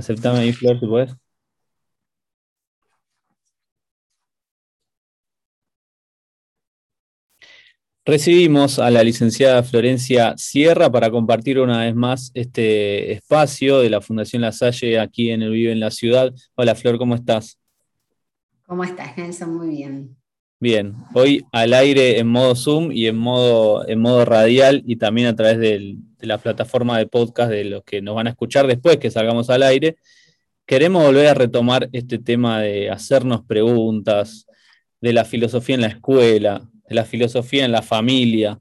Aceptame ahí, Flor, si puedes. Recibimos a la licenciada Florencia Sierra para compartir una vez más este espacio de la Fundación La Salle aquí en el Vive en la Ciudad. Hola Flor, ¿cómo estás? ¿Cómo estás, Nelson? Muy bien. Bien, hoy al aire en modo Zoom y en modo, en modo radial y también a través de la plataforma de podcast de los que nos van a escuchar después que salgamos al aire. Queremos volver a retomar este tema de hacernos preguntas, de la filosofía en la escuela, de la filosofía en la familia.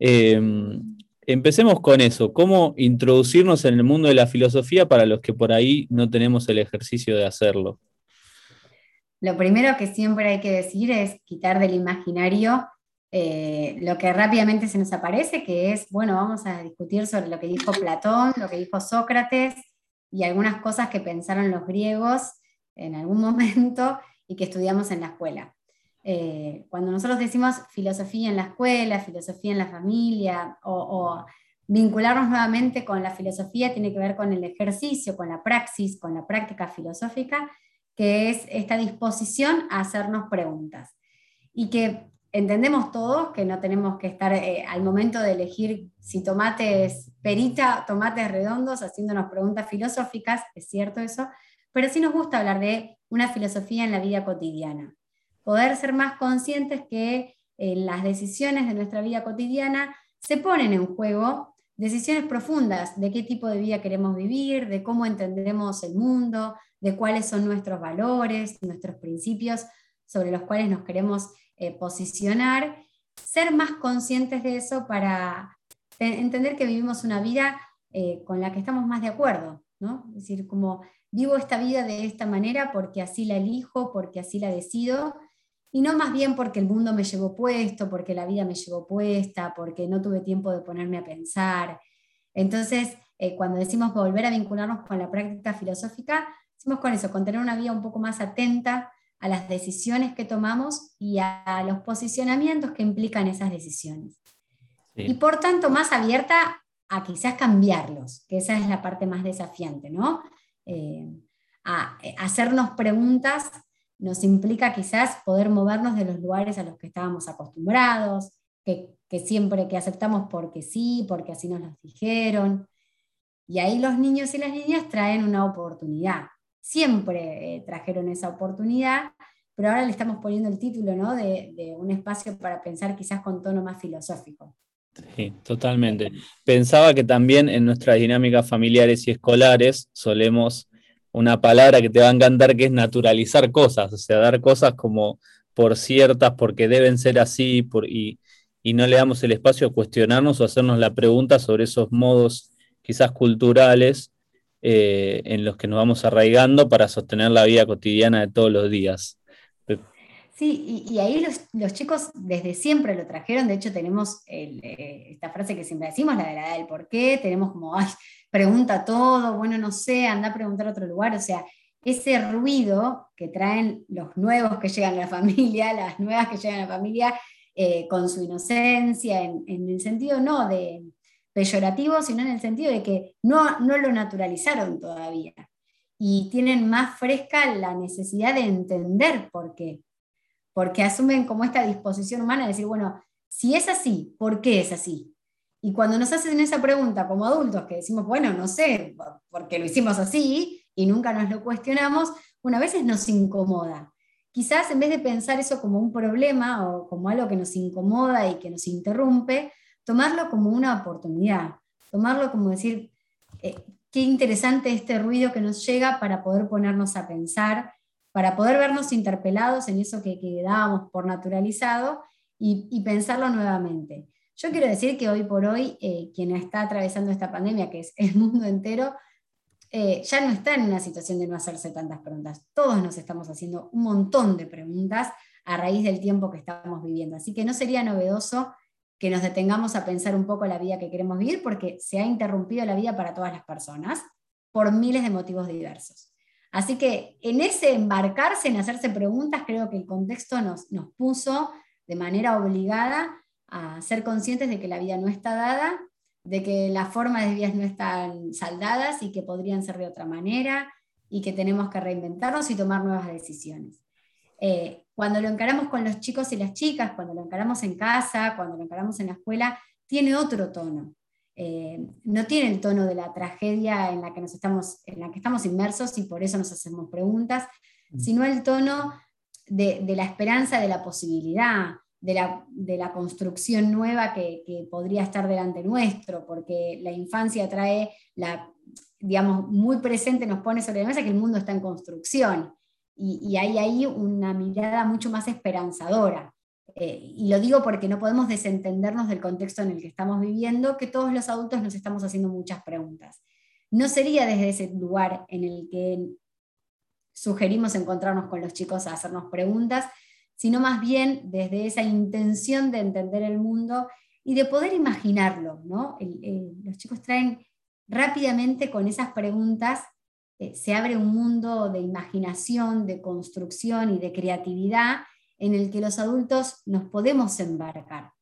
Em, empecemos con eso, cómo introducirnos en el mundo de la filosofía para los que por ahí no tenemos el ejercicio de hacerlo. Lo primero que siempre hay que decir es quitar del imaginario eh, lo que rápidamente se nos aparece, que es, bueno, vamos a discutir sobre lo que dijo Platón, lo que dijo Sócrates y algunas cosas que pensaron los griegos en algún momento y que estudiamos en la escuela. Eh, cuando nosotros decimos filosofía en la escuela, filosofía en la familia, o, vincularnos nuevamente con la filosofía, tiene que ver con el ejercicio, con la praxis, con la práctica filosófica, que es esta disposición a hacernos preguntas. Y que entendemos todos que no tenemos que estar eh, al momento de elegir si tomate es perita, tomates redondos, haciéndonos preguntas filosóficas, es cierto eso, pero sí nos gusta hablar de una filosofía en la vida cotidiana poder ser más conscientes que en las decisiones de nuestra vida cotidiana se ponen en juego decisiones profundas de qué tipo de vida queremos vivir, de cómo entendemos el mundo, de cuáles son nuestros valores, nuestros principios sobre los cuales nos queremos eh, posicionar, ser más conscientes de eso para entender que vivimos una vida eh, con la que estamos más de acuerdo, ¿no? Es decir, como vivo esta vida de esta manera porque así la elijo, porque así la decido, y no más bien porque el mundo me llevó puesto, porque la vida me llevó puesta, porque no tuve tiempo de ponerme a pensar. Entonces, eh, cuando decimos volver a vincularnos con la práctica filosófica, decimos con eso, con tener una vida un poco más atenta a las decisiones que tomamos y a los posicionamientos que implican esas decisiones. Y por tanto, más abierta a quizás cambiarlos, que esa es la parte más desafiante, ¿no? Eh, a eh, hacernos preguntas nos implica quizás poder movernos de los lugares a los que estábamos acostumbrados, que, siempre que aceptamos porque sí, porque así nos los dijeron. Y ahí los niños y las niñas traen una oportunidad. Siempre eh, trajeron esa oportunidad, pero ahora le estamos poniendo el título ¿no? de, de un espacio para pensar quizás con tono más filosófico. Sí, totalmente. Pensaba que también en nuestras dinámicas familiares y escolares solemos una palabra que te va a encantar, que es naturalizar cosas, o sea, dar cosas como por ciertas, porque deben ser así, por, y, no le damos el espacio a cuestionarnos o hacernos la pregunta sobre esos modos quizás culturales eh, en los que nos vamos arraigando para sostener la vida cotidiana de todos los días. Sí, y, ahí los, chicos desde siempre lo trajeron, de hecho tenemos eh, esta frase que siempre decimos, la de la edad del por qué, tenemos como, pregunta todo, bueno, no sé, anda a preguntar a otro lugar, o sea, ese ruido que traen los nuevos que llegan a la familia, las nuevas que llegan a la familia, eh, con su inocencia, en, el sentido no de peyorativo, sino en el sentido de que no, no lo naturalizaron todavía y tienen más fresca la necesidad de entender por qué, porque asumen como esta disposición humana de decir, bueno, si es así, ¿por qué es así? Y cuando nos hacen esa pregunta como adultos, que decimos, bueno, no sé, porque lo hicimos así y nunca nos lo cuestionamos, una vez nos incomoda. Quizás en vez de pensar eso como un problema o como algo que nos incomoda y que nos interrumpe, tomarlo como una oportunidad, tomarlo como decir, eh, qué interesante este ruido que nos llega para poder ponernos a pensar, para poder vernos interpelados en eso que, que dábamos por naturalizado y, y pensarlo nuevamente. Yo quiero decir que hoy por hoy, eh, quien está atravesando esta pandemia, que es el mundo entero, eh, ya no está en una situación de no hacerse tantas preguntas. Todos nos estamos haciendo un montón de preguntas a raíz del tiempo que estamos viviendo. Así que no sería novedoso que nos detengamos a pensar un poco la vida que queremos vivir, porque se ha interrumpido la vida para todas las personas por miles de motivos diversos. Así que en ese embarcarse en hacerse preguntas, creo que el contexto nos, nos puso de manera obligada a ser conscientes de que la vida no está dada, de que las formas de vida no están saldadas y que podrían ser de otra manera y que tenemos que reinventarnos y tomar nuevas decisiones. Eh, cuando lo encaramos con los chicos y las chicas, cuando lo encaramos en casa, cuando lo encaramos en la escuela, tiene otro tono. Eh, no tiene el tono de la tragedia en la, que nos estamos, en la que estamos inmersos y por eso nos hacemos preguntas, mm. sino el tono de, la esperanza, de la posibilidad, de la, construcción nueva que, podría estar delante nuestro, porque la infancia trae la, digamos, muy presente, nos pone sobre la mesa que el mundo está en construcción. Y, hay ahí una mirada mucho más esperanzadora. Eh, y lo digo porque no podemos desentendernos del contexto en el que estamos viviendo, que todos los adultos nos estamos haciendo muchas preguntas. No sería desde ese lugar en el que sugerimos encontrarnos con los chicos a hacernos preguntas, sino más bien desde esa intención de entender el mundo y de poder imaginarlo. ¿no? los chicos traen rápidamente con esas preguntas, eh, se abre un mundo de imaginación, de construcción y de creatividad en el que los adultos nos podemos embarcar.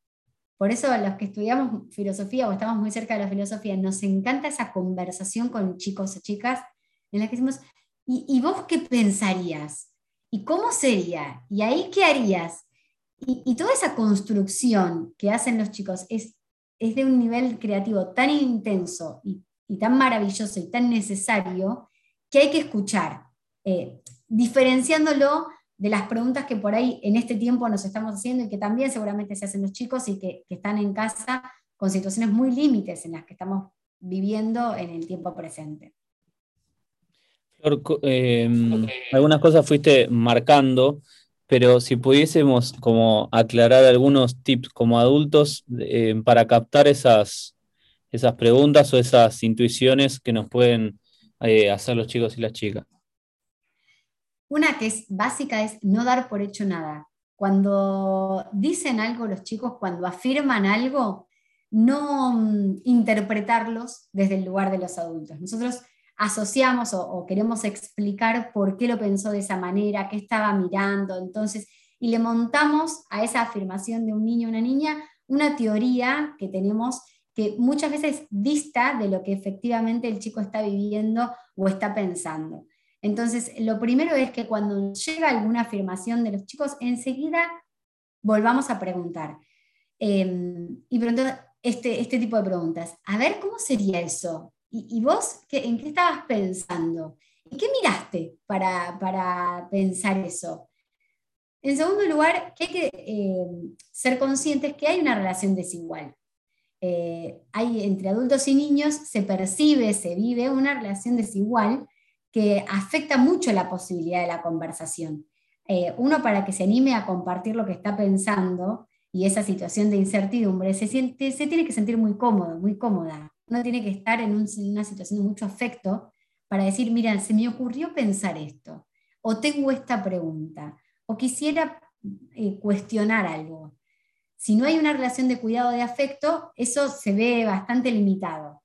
Por eso los que estudiamos filosofía o estamos muy cerca de la filosofía, nos encanta esa conversación con chicos o chicas en la que decimos, ¿y, vos qué pensarías? ¿Y cómo sería? ¿Y ahí qué harías? Y, toda esa construcción que hacen los chicos es de un nivel creativo tan intenso y, tan maravilloso y tan necesario que hay que escuchar, eh, diferenciándolo de las preguntas que por ahí en este tiempo nos estamos haciendo y que también seguramente se hacen los chicos y que, que están en casa con situaciones muy límites en las que estamos viviendo en el tiempo presente. Em, algunas cosas fuiste marcando, pero si pudiésemos como aclarar algunos tips como adultos em, para captar esas, esas preguntas o esas intuiciones que nos pueden eh, hacer los chicos y las chicas. Una que es básica es no dar por hecho nada. Cuando dicen algo los chicos, cuando afirman algo, no mm, interpretarlos desde el lugar de los adultos. Nosotros asociamos o, queremos explicar por qué lo pensó de esa manera, qué estaba mirando, entonces, y le montamos a esa afirmación de un niño o una niña una teoría que tenemos que muchas veces dista de lo que efectivamente el chico está viviendo o está pensando. Entonces, lo primero es que cuando llega alguna afirmación de los chicos, enseguida volvamos a preguntar. Em, y preguntar este, este tipo de preguntas. A ver, ¿cómo sería eso? ¿Y, vos en qué estabas pensando? ¿Y qué miraste para, pensar eso? En segundo lugar, que hay que eh, ser conscientes que hay una relación desigual. Eh, hay entre adultos y niños, se percibe, se vive una relación desigual que afecta mucho la posibilidad de la conversación. Eh, uno para que se anime a compartir lo que está pensando y esa situación de incertidumbre, se, siente, se tiene que sentir muy cómodo, muy cómoda. Uno tiene que estar en, una situación de mucho afecto para decir, mira, se me ocurrió pensar esto, o tengo esta pregunta, o quisiera eh, cuestionar algo. Si no hay una relación de cuidado de afecto, eso se ve bastante limitado.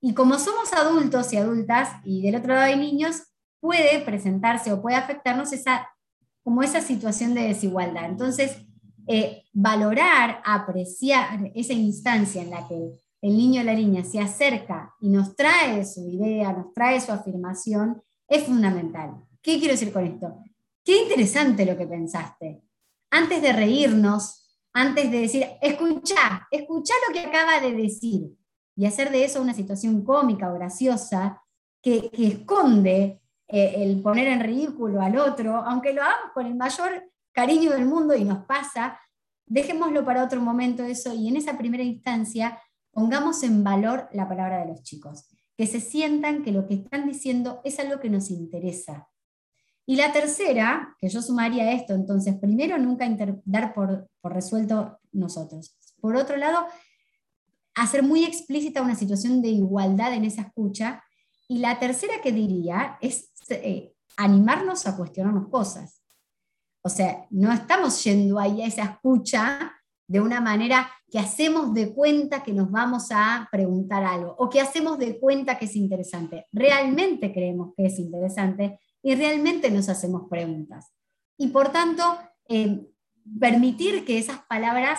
Y como somos adultos y adultas, y del otro lado hay niños, puede presentarse o puede afectarnos esa, como esa situación de desigualdad. Entonces, eh, valorar, apreciar esa instancia en la que el niño o la niña se acerca y nos trae su idea, nos trae su afirmación, es fundamental. ¿Qué quiero decir con esto? Qué interesante lo que pensaste. Antes de reírnos, antes de decir, escucha, escucha lo que acaba de decir, y hacer de eso una situación cómica o graciosa que, esconde eh, el poner en ridículo al otro, aunque lo hagamos con el mayor cariño del mundo y nos pasa, dejémoslo para otro momento eso y en esa primera instancia Pongamos en valor la palabra de los chicos, que se sientan que lo que están diciendo es algo que nos interesa. Y la tercera, que yo sumaría esto, entonces, primero, nunca dar por, resuelto nosotros. Por otro lado, hacer muy explícita una situación de igualdad en esa escucha. Y la tercera que diría es eh, animarnos a cuestionarnos cosas. O sea, no estamos yendo ahí a esa escucha de una manera que hacemos de cuenta que nos vamos a preguntar algo o que hacemos de cuenta que es interesante. Realmente creemos que es interesante y realmente nos hacemos preguntas. Y por tanto, eh, permitir que esas palabras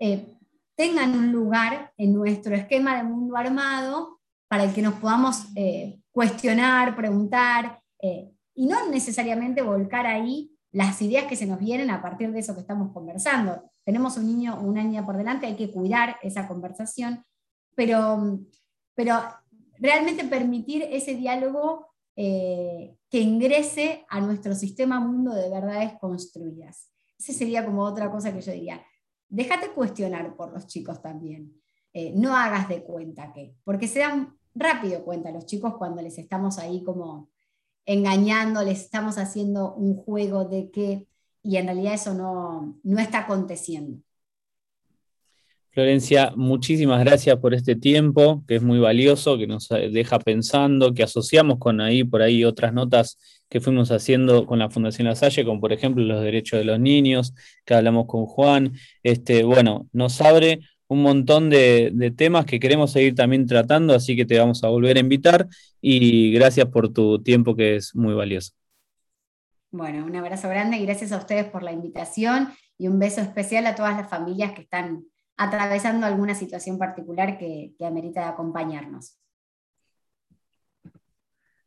eh, tengan un lugar en nuestro esquema de mundo armado para el que nos podamos eh, cuestionar, preguntar, y no necesariamente volcar ahí las ideas que se nos vienen a partir de eso que estamos conversando. Tenemos un niño o una niña por delante, hay que cuidar esa conversación, pero, pero realmente permitir ese diálogo eh, que ingrese a nuestro sistema mundo de verdades construidas. Esa sería como otra cosa que yo diría. Déjate cuestionar por los chicos también. Eh, no hagas de cuenta que, porque se dan rápido cuenta los chicos cuando les estamos ahí como engañando, les estamos haciendo un juego de que, y en realidad eso no, no está aconteciendo. Florencia, muchísimas gracias por este tiempo, que es muy valioso, que nos deja pensando, que asociamos con ahí, por ahí otras notas que fuimos haciendo con la Fundación La Salle, como por ejemplo los derechos de los niños, que hablamos con Juan. Este, bueno, nos abre un montón de, de, temas que queremos seguir también tratando, así que te vamos a volver a invitar y gracias por tu tiempo que es muy valioso. Bueno, un abrazo grande y gracias a ustedes por la invitación y un beso especial a todas las familias que están atravesando alguna situación particular que, que amerita acompañarnos.